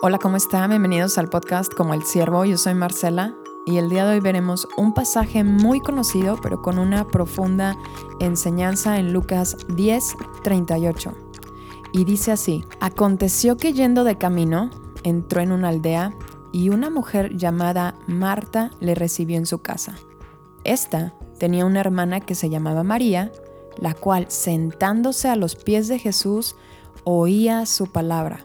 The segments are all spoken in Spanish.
Hola, ¿cómo están? Bienvenidos al podcast Como el Siervo. Yo soy Marcela y el día de hoy veremos un pasaje muy conocido, pero con una profunda enseñanza en Lucas 10, 38. Y dice así, aconteció que yendo de camino, entró en una aldea y una mujer llamada Marta le recibió en su casa. Esta tenía una hermana que se llamaba María, la cual, sentándose a los pies de Jesús, oía su palabra.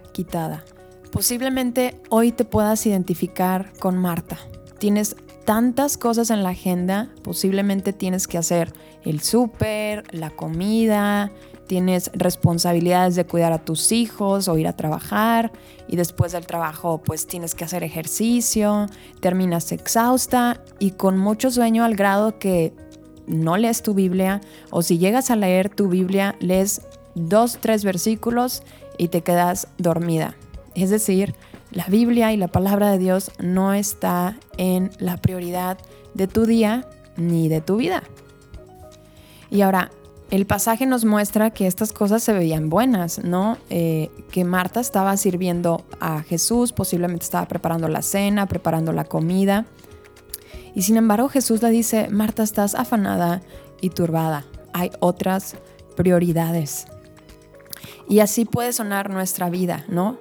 quitada. Posiblemente hoy te puedas identificar con Marta. Tienes tantas cosas en la agenda, posiblemente tienes que hacer el súper, la comida, tienes responsabilidades de cuidar a tus hijos o ir a trabajar y después del trabajo pues tienes que hacer ejercicio, terminas exhausta y con mucho sueño al grado que no lees tu Biblia o si llegas a leer tu Biblia lees dos, tres versículos y te quedas dormida. Es decir, la Biblia y la palabra de Dios no está en la prioridad de tu día ni de tu vida. Y ahora, el pasaje nos muestra que estas cosas se veían buenas, ¿no? Eh, que Marta estaba sirviendo a Jesús, posiblemente estaba preparando la cena, preparando la comida. Y sin embargo Jesús le dice, Marta, estás afanada y turbada. Hay otras prioridades. Y así puede sonar nuestra vida, ¿no?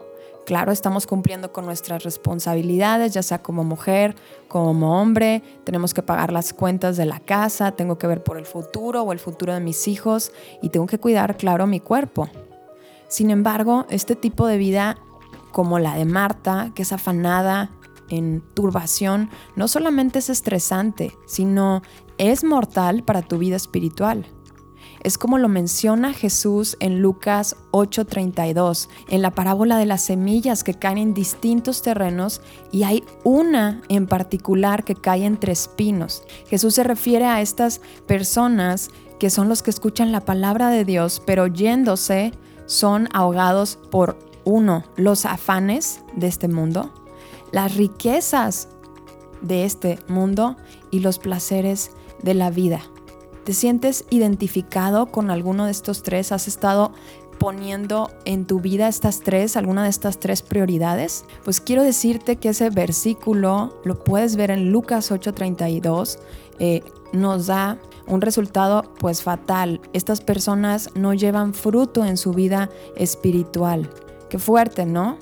Claro, estamos cumpliendo con nuestras responsabilidades, ya sea como mujer, como hombre, tenemos que pagar las cuentas de la casa, tengo que ver por el futuro o el futuro de mis hijos y tengo que cuidar, claro, mi cuerpo. Sin embargo, este tipo de vida como la de Marta, que es afanada, en turbación, no solamente es estresante, sino es mortal para tu vida espiritual. Es como lo menciona Jesús en Lucas 8:32, en la parábola de las semillas que caen en distintos terrenos y hay una en particular que cae entre espinos. Jesús se refiere a estas personas que son los que escuchan la palabra de Dios, pero yéndose son ahogados por uno, los afanes de este mundo, las riquezas de este mundo y los placeres de la vida. ¿Te sientes identificado con alguno de estos tres? ¿Has estado poniendo en tu vida estas tres, alguna de estas tres prioridades? Pues quiero decirte que ese versículo lo puedes ver en Lucas 8:32, eh, nos da un resultado pues fatal. Estas personas no llevan fruto en su vida espiritual. Qué fuerte, ¿no?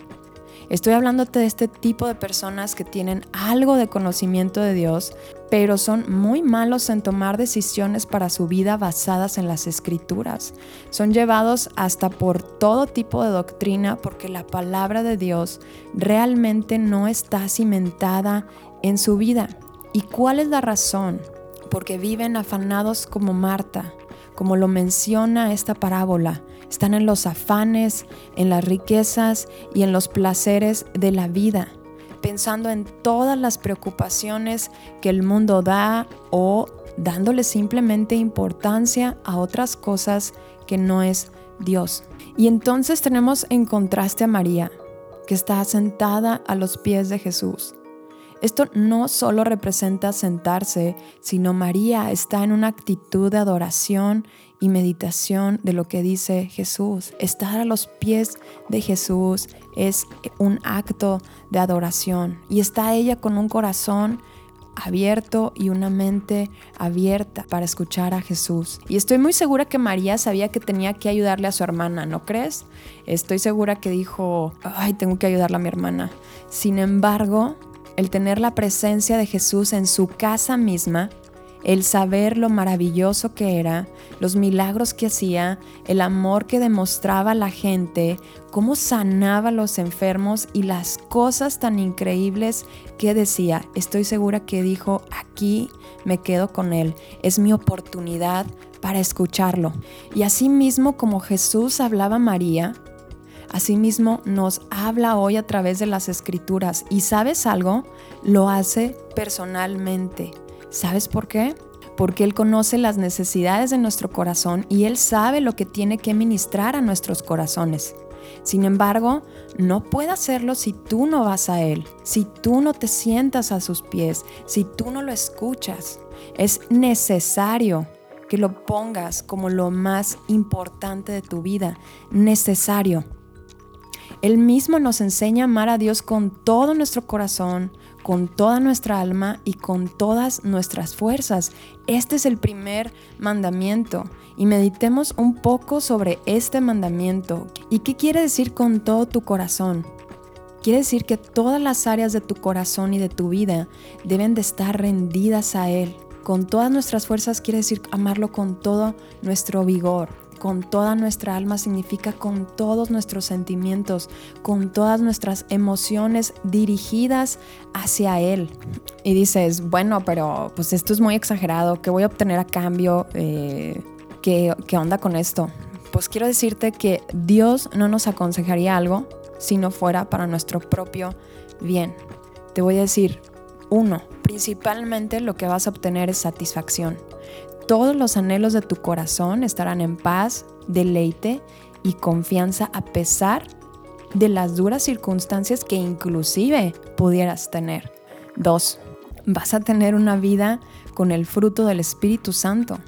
Estoy hablándote de este tipo de personas que tienen algo de conocimiento de Dios, pero son muy malos en tomar decisiones para su vida basadas en las escrituras. Son llevados hasta por todo tipo de doctrina porque la palabra de Dios realmente no está cimentada en su vida. ¿Y cuál es la razón? Porque viven afanados como Marta, como lo menciona esta parábola están en los afanes, en las riquezas y en los placeres de la vida, pensando en todas las preocupaciones que el mundo da o dándole simplemente importancia a otras cosas que no es Dios. Y entonces tenemos en contraste a María, que está sentada a los pies de Jesús. Esto no solo representa sentarse, sino María está en una actitud de adoración y meditación de lo que dice Jesús. Estar a los pies de Jesús es un acto de adoración y está ella con un corazón abierto y una mente abierta para escuchar a Jesús. Y estoy muy segura que María sabía que tenía que ayudarle a su hermana, ¿no crees? Estoy segura que dijo, ay, tengo que ayudarle a mi hermana. Sin embargo, el tener la presencia de Jesús en su casa misma el saber lo maravilloso que era, los milagros que hacía, el amor que demostraba a la gente, cómo sanaba a los enfermos y las cosas tan increíbles que decía. Estoy segura que dijo, aquí me quedo con él, es mi oportunidad para escucharlo. Y así mismo como Jesús hablaba a María, Asimismo, nos habla hoy a través de las escrituras y sabes algo, lo hace personalmente. ¿Sabes por qué? Porque Él conoce las necesidades de nuestro corazón y Él sabe lo que tiene que ministrar a nuestros corazones. Sin embargo, no puede hacerlo si tú no vas a Él, si tú no te sientas a sus pies, si tú no lo escuchas. Es necesario que lo pongas como lo más importante de tu vida. Necesario. Él mismo nos enseña a amar a Dios con todo nuestro corazón, con toda nuestra alma y con todas nuestras fuerzas. Este es el primer mandamiento y meditemos un poco sobre este mandamiento. ¿Y qué quiere decir con todo tu corazón? Quiere decir que todas las áreas de tu corazón y de tu vida deben de estar rendidas a Él. Con todas nuestras fuerzas quiere decir amarlo con todo nuestro vigor, con toda nuestra alma significa con todos nuestros sentimientos, con todas nuestras emociones dirigidas hacia Él. Y dices, bueno, pero pues esto es muy exagerado, ¿qué voy a obtener a cambio? Eh, ¿qué, ¿Qué onda con esto? Pues quiero decirte que Dios no nos aconsejaría algo si no fuera para nuestro propio bien. Te voy a decir, uno, principalmente lo que vas a obtener es satisfacción todos los anhelos de tu corazón estarán en paz, deleite y confianza a pesar de las duras circunstancias que inclusive pudieras tener. 2. Vas a tener una vida con el fruto del Espíritu Santo.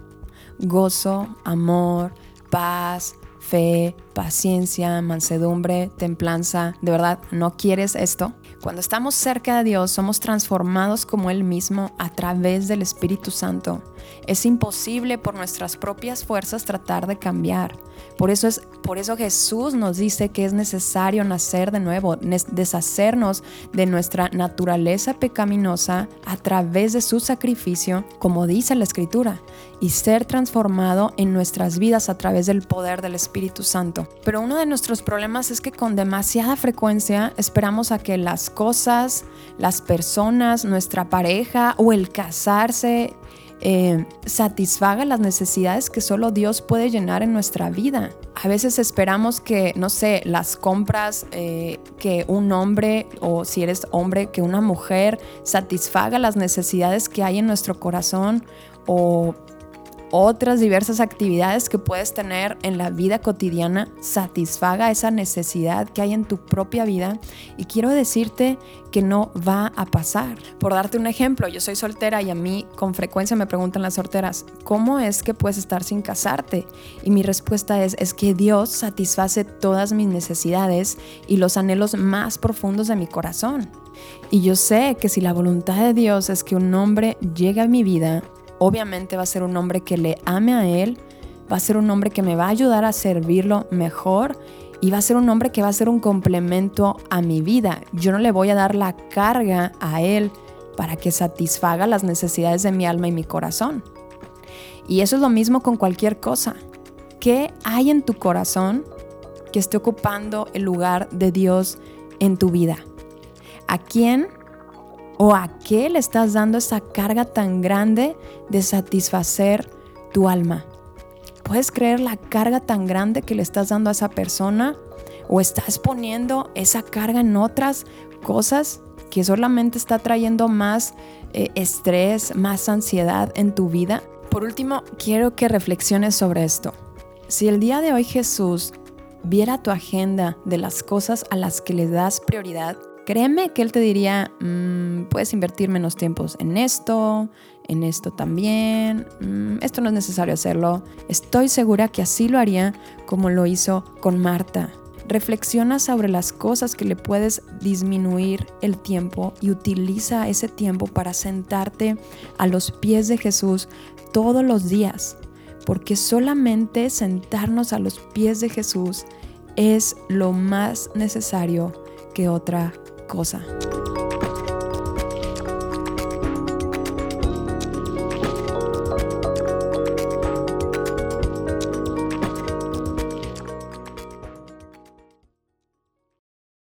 Gozo, amor, paz, fe, paciencia, mansedumbre, templanza. ¿De verdad no quieres esto? Cuando estamos cerca de Dios, somos transformados como Él mismo a través del Espíritu Santo. Es imposible por nuestras propias fuerzas tratar de cambiar. Por eso, es, por eso Jesús nos dice que es necesario nacer de nuevo, deshacernos de nuestra naturaleza pecaminosa a través de su sacrificio, como dice la Escritura, y ser transformado en nuestras vidas a través del poder del Espíritu Santo. Pero uno de nuestros problemas es que con demasiada frecuencia esperamos a que las cosas, las personas, nuestra pareja o el casarse eh, satisfaga las necesidades que solo Dios puede llenar en nuestra vida. A veces esperamos que, no sé, las compras, eh, que un hombre o si eres hombre, que una mujer satisfaga las necesidades que hay en nuestro corazón o otras diversas actividades que puedes tener en la vida cotidiana satisfaga esa necesidad que hay en tu propia vida y quiero decirte que no va a pasar. Por darte un ejemplo, yo soy soltera y a mí con frecuencia me preguntan las solteras, ¿cómo es que puedes estar sin casarte? Y mi respuesta es, es que Dios satisface todas mis necesidades y los anhelos más profundos de mi corazón. Y yo sé que si la voluntad de Dios es que un hombre llegue a mi vida, obviamente va a ser un hombre que le ame a Él, va a ser un hombre que me va a ayudar a servirlo mejor y va a ser un hombre que va a ser un complemento a mi vida. Yo no le voy a dar la carga a Él para que satisfaga las necesidades de mi alma y mi corazón. Y eso es lo mismo con cualquier cosa. ¿Qué hay en tu corazón que esté ocupando el lugar de Dios en tu vida? ¿A quién ¿O a qué le estás dando esa carga tan grande de satisfacer tu alma? ¿Puedes creer la carga tan grande que le estás dando a esa persona? ¿O estás poniendo esa carga en otras cosas que solamente está trayendo más eh, estrés, más ansiedad en tu vida? Por último, quiero que reflexiones sobre esto. Si el día de hoy Jesús viera tu agenda de las cosas a las que le das prioridad, Créeme que él te diría, mm, puedes invertir menos tiempos en esto, en esto también, mm, esto no es necesario hacerlo. Estoy segura que así lo haría como lo hizo con Marta. Reflexiona sobre las cosas que le puedes disminuir el tiempo y utiliza ese tiempo para sentarte a los pies de Jesús todos los días, porque solamente sentarnos a los pies de Jesús es lo más necesario que otra cosa.